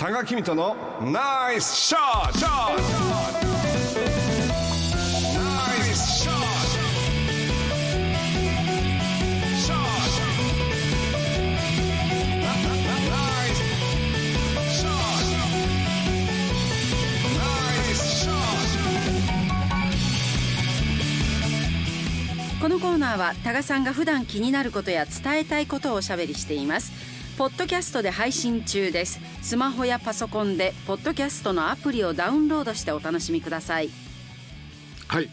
多賀君とのナイスショット。このコーナーは多賀さんが普段気になることや伝えたいことをおしゃべりしていますポッドキャストで配信中です。スマホやパソコンでポッドキャストのアプリをダウンロードしてお楽しみください。はい。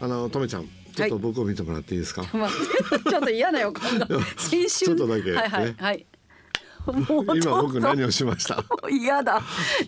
あのとめちゃんちょっと僕を見てもらっていいですか、待ってちょっと嫌な予感が。先週ちょっとだけはいはいねはい。今僕何をしました？嫌だ。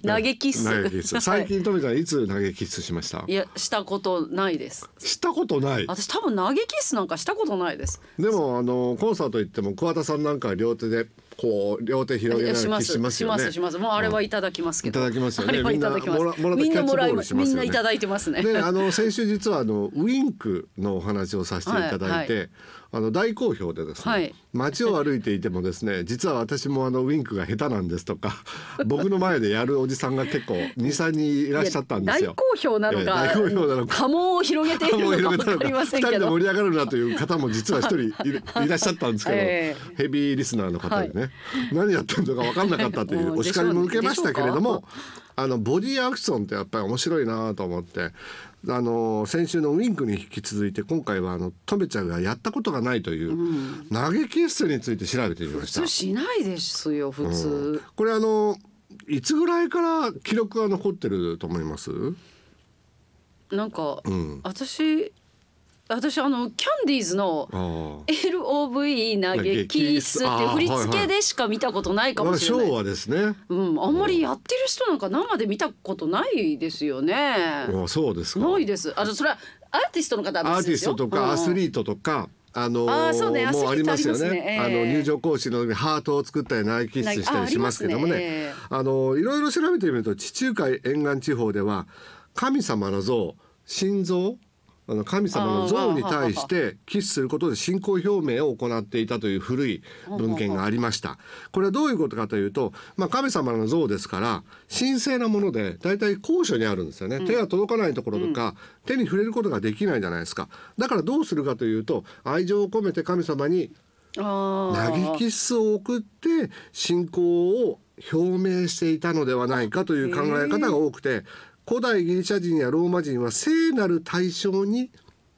投げキッス。投げキッス最近とめちゃんいつ投げキッスしました？いやしたことないです。したことない？私多分投げキッスなんかしたことないです。でもあのコンサート行っても桑田さんなんかは両手でこう両手広げながします。よね。しますします。もうあれはいただきますけど、いただきますよね。みんなもらみんなもらいます。みんないただいてますね。であの先週実はあのウインクのお話をさせていただいて、はいあの大好評でですね、はい。街を歩いていてもですね 実は私もあのウインクが下手なんですとか 僕の前でやるおじさんが結構23人いらっしゃったんですよ。大。好評なのええか、大好評なのか。波紋を広げているのかか。りません2人でけど盛り上がるなという方も実は一人い らっしゃったんですけど、えヘビーリスナーの方でね、何やってるのか分かんなかったといううんお叱りも受けましたけれどもあのボディアクションってやっぱり面白いなと思ってあの先週のウインクに引き続いて今回はあのとめちゃんがやったことがないという、投げキッスについて調べてみました。普通。しないですよ普通、これあのいつぐらいから記録が残ってると思います？なんか、ん。私私あのキャンディーズのああ LOVE 投げキッスって振り付けでしか見たことないかもしれない、昭和ですね。うん、あんまりやってる人なんか生で見たことないですよね。あそうですか。ないです。あのそれはアーティストの方はアーティストとかアスーリートとか、あのあーねもうありますよね。あねええあの入場行進のハートを作ったりナイキッスしたりしますけどもね。ああねえあのいろいろ調べてみると地中海沿岸地方では神様の像、心臓あの神様の像に対してキスすることで信仰表明を行っていたという古い文献がありました。これはどういうことかというと、まあ、神様の像ですから神聖なもので大体高所にあるんですよね、手が届かないところとか、手に触れることができないじゃないですか。だからどうするかというと愛情を込めて神様にあ投げキッスを送って信仰を表明していたのではないかという考え方が多くて古代ギリシャ人やローマ人は聖なる対象に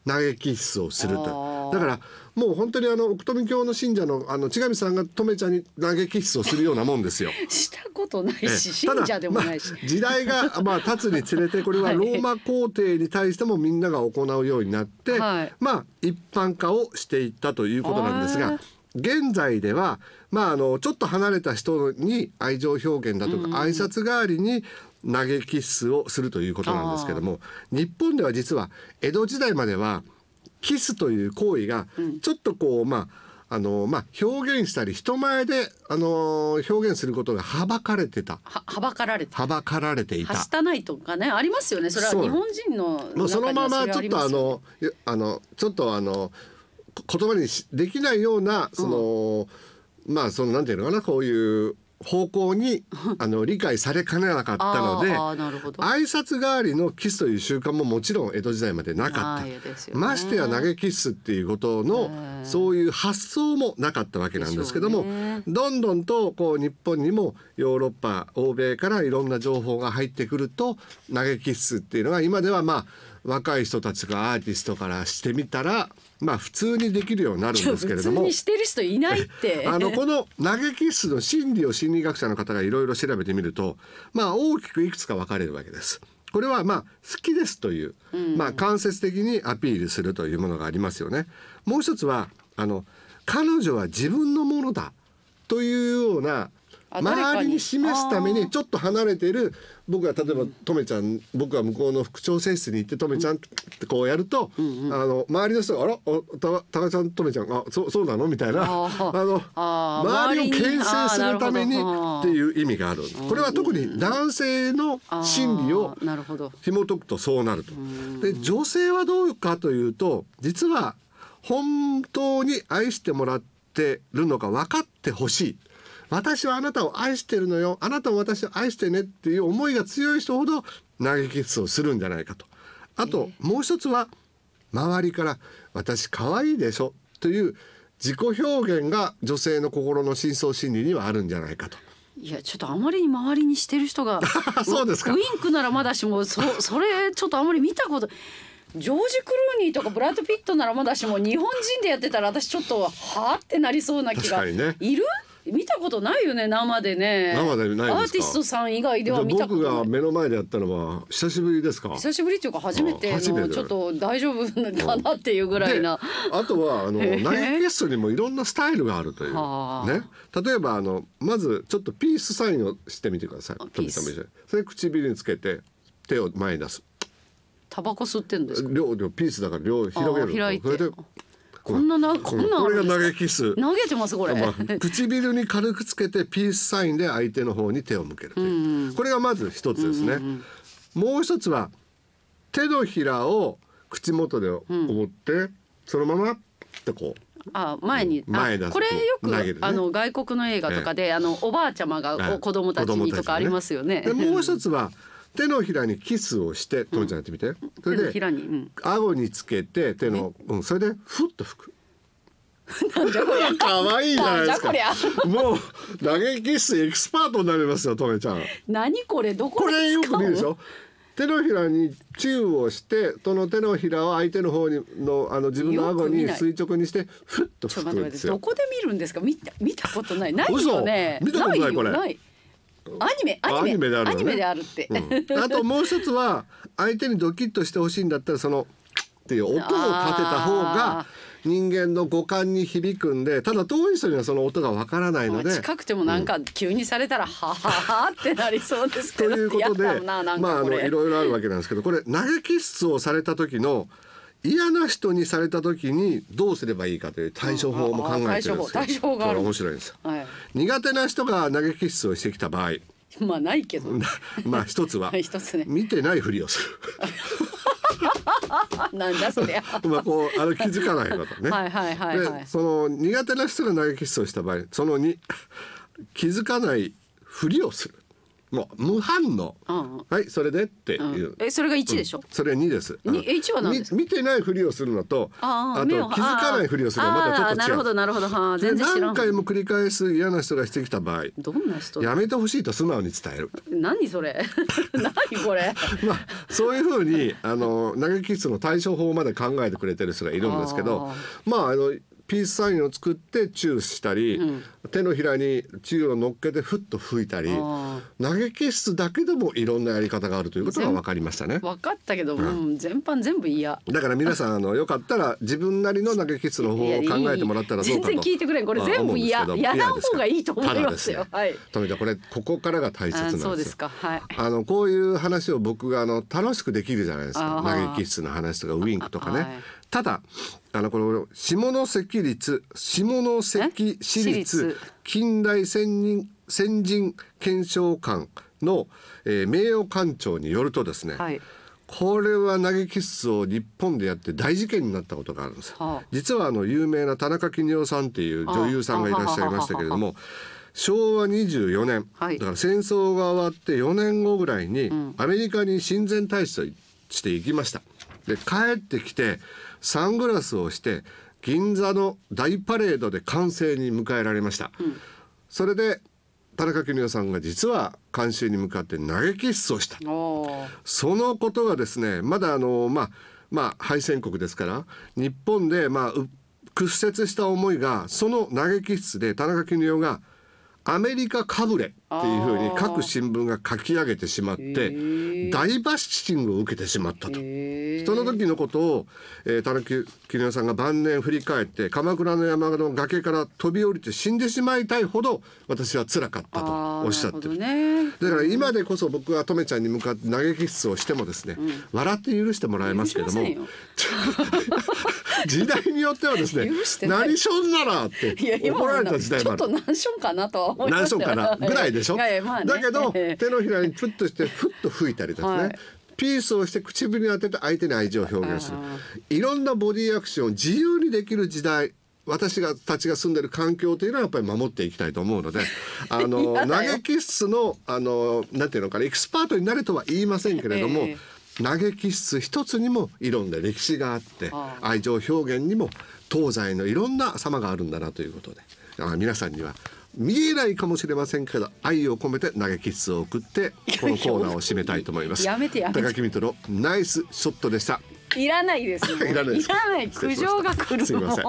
投げキをするあとー。だからもう本当にあの奥富教の信者のあの千上さんがとめちゃんに投げキをするようなもんですよ。したことないええ。し信者でもないし。まあ時代が まあ経つにつれてこれはローマ皇帝に対してもみんなが行うようになって、はい。まあ一般化をしていったということなんですが現在ではまああのちょっと離れた人に愛情表現だとか挨拶代わりに投げキッスをするということなんですけども日本では実は江戸時代まではキスという行為がちょっとこう、まああのまあ、表現したり人前で、あの表現することがはばかれてた。ははばかられて。はばかられていた。はしたないとかねありますよね。それは日本人のもうそのままちょっとあのいあのちょっとあのこ言葉にしできないようなその、まあそのなんていうのかなこういう方向にあの理解されかねなかったので挨拶代わりのキスという習慣ももちろん江戸時代までなかっですよね。たましてや投げキッスっていうことのええそういう発想もなかったわけなんですけども、ね。どんどんとこう日本にもヨーロッパ欧米からいろんな情報が入ってくると投げキッスっていうのは今ではまあ若い人たちがアーティストからしてみたらまあ普通にできるようになるんですけれども普通に。してる人いないって。あのこの投げキッスの心理を心理学者の方がいろいろ調べてみるとまあ大きくいくつか分かれるわけです。これはまあ好きですという、まあ間接的にアピールするというものがありますよね。もう一つはあの彼女は自分のものだというような周りに示すためにちょっと離れている僕が例えばとめちゃん僕が向こうの副調整室に行ってとめちゃんってこうやると、あの周りの人が「あらおたたかちゃんとめちゃんあそうそうなの?」みたいな。あの周りを牽制するためにっていう意味があるこれは特に男性の心理を。紐解くとそうなると。で女性はどうかというと実は本当に愛してもらってるのか分かってほしい私はあなたを愛してるのよ。あなたも私を愛してねっていう思いが強い人ほど投げキッスをするんじゃないかと。あともう一つは周りから「私可愛いでしょ」という自己表現が女性の心の深層心理にはあるんじゃないかと。いやちょっとあまりに周りにしてる人が そうですか。ウウインクならまだしもそそれちょっとあまり見たことジョージ・クルーニーとかブラッド・ピットならまだしも日本人でやってたら私ちょっとはあってなりそうな気が、ね。いる？見たことないよね生でね。生でないアーティストさん以外では見たこと僕がない目の前でやったのは久しぶりですか？久しぶりっていうか初めてのちょっと大丈夫かなっていうぐらいな。であとはあの投へえげキッスにもいろんなスタイルがあるという。はあ。ね。例えばあのまずちょっとピースサインをしてみてください。あピース。それ唇につけて手を前に出す。タバコ吸ってんですか？両両ピースだから両広げるあ開いて。それでこんななこんなこれが投げキス。投げてますこれ、まあ、唇に軽くつけてピースサインで相手の方に手を向けるという、これがまず一つですね、もう一つは手のひらを口元で覆って、そのままってこう。あ前に、あ前出すこれよく、ね。あの外国の映画とかで、あのおばあちゃまが、子供たちにとかありますよね。でもう一つは手のひらにキスをしてともちゃんやってみて、そ手のれでひらに、うん、顎につけて手の、うん、それでふっと吹く。なんじゃこりゃ。可愛いじゃないですか。もう投げキスエキスパートになりますよとめちゃん。何これ？どここれよく見るでしょ。手のひらにチューをしてその手のひらを相手の方にのあの自分の顎に垂直にしてふっと吹くんですよ。こで見るんですか？見た見たことない。ない嘘よね。見たことないよこれ。ないアニメアニメ。アニメであるアニメであるって、うん。あともう一つは相手にドキッとしてほしいんだったらそのっていう音を立てた方があ人間の五感に響くんでただ遠い人にはその音がわからないので。近くてもなんか急にされたら、はははってなりそうですけとどいうことでまああのいろいろあるわけなんですけどこれ投げキッスをされた時の嫌な人にされた時にどうすればいいかという対処法も考えてるんです対処法対処法がある。面白いんですよ。はい、苦手な人が投げキッスをしてきた場合。まあないけど。まあ一つは。は い一つね。見てないふりをする。なんだそりゃ。まあこうあの気づかないことね。はいはいはいはい。でその苦手な人が投げキッスをした場合その2気づかないふりをする。もう無反応。うんうん。はいそれでっていう。うん。えそれが1でしょ、それ2です。にえ一は何ですか？み見てないふりをするのと、あと気ああ目をづかないふりをするのはまたちょっと違う。なるほどなるほど。は全然知らん。何回も繰り返す嫌な人がしてきた場合、どんな人やめてほしいと素直に伝える。何それ？何これ？まあそういうふうにあの投げキッスの対処法まで考えてくれてる人がいるんですけど、まああのピースサインを作ってチューしたり、手のひらにチューを乗っけてふっと吹いたりあ投げキッスだけでもいろんなやり方があるということが分かりましたね。分かったけど、うん、全般全部嫌だから皆さんあのよかったら自分なりの投げキッスの方法を考えてもらったらどうかと。全然聞いてくれんこれ全部嫌あ思うんですけどやらん方がいいと思いますよ。はい。富田これここからが大切なんですそうですか。はい。あのこういう話を僕があの楽しくできるじゃないですか。投げキッスの話とかウインクとかね、はい。ただあのこの下関立下関市立立近代先人先人検証官の、えー名誉館長によるとですね、はいこれは投げキッスを日本でやって大事件になったことがあるんです。はあ実はあの有名な田中邦夫さんっていう女優さんがいらっしゃいましたけれども昭和24年、はいだから戦争が終わって4年後ぐらいにアメリカに親善大使として行きました。で帰ってきてサングラスをして銀座の大パレードで歓声に迎えられました。それで田中邦夫さんが実は観衆に向かって投げキッスをした。そのことがですねまだあのまあまあ敗戦国ですから日本でまあう屈折した思いがその投げキッスで田中邦夫がアメリカかぶれっていうふうに各新聞が書き上げてしまって大バッシングを受けてしまったと。その時のことを、えー、田中邦夫さんが晩年振り返って鎌倉の山の崖から飛び降りて死んでしまいたいほど私は辛かったとおっしゃってる。ね。だから今でこそ僕はとめちゃんに向かって投げキッスをしてもですね、笑って許してもらえますけども 時代によってはですね 何しょんならって怒られた時代ちょっもあると何しょんかなとは思いま何しょんしたよかなぐらいでしょ、まあね。だけどええ 手のひらにプッとしてふっと吹いたりですね、はい。ピースをして唇に当てて相手に愛情を表現する。あいろんなボディアクションを自由にできる時代私がたちが住んでる環境というのはやっぱり守っていきたいと思うので あの投げキッスのあのなんていうのかなエキスパートになれとは言いませんけれども、え投げキッス一つにもいろんな歴史があって愛情表現にも東西のいろんな様があるんだなということで。あ皆さんには見えないかもしれませんけど愛を込めて投げキッスを送ってこのコーナーを締めたいと思います。やめてやめて。高木美斗のナイスショットでした。いらないです いらないです苦情が来るすいません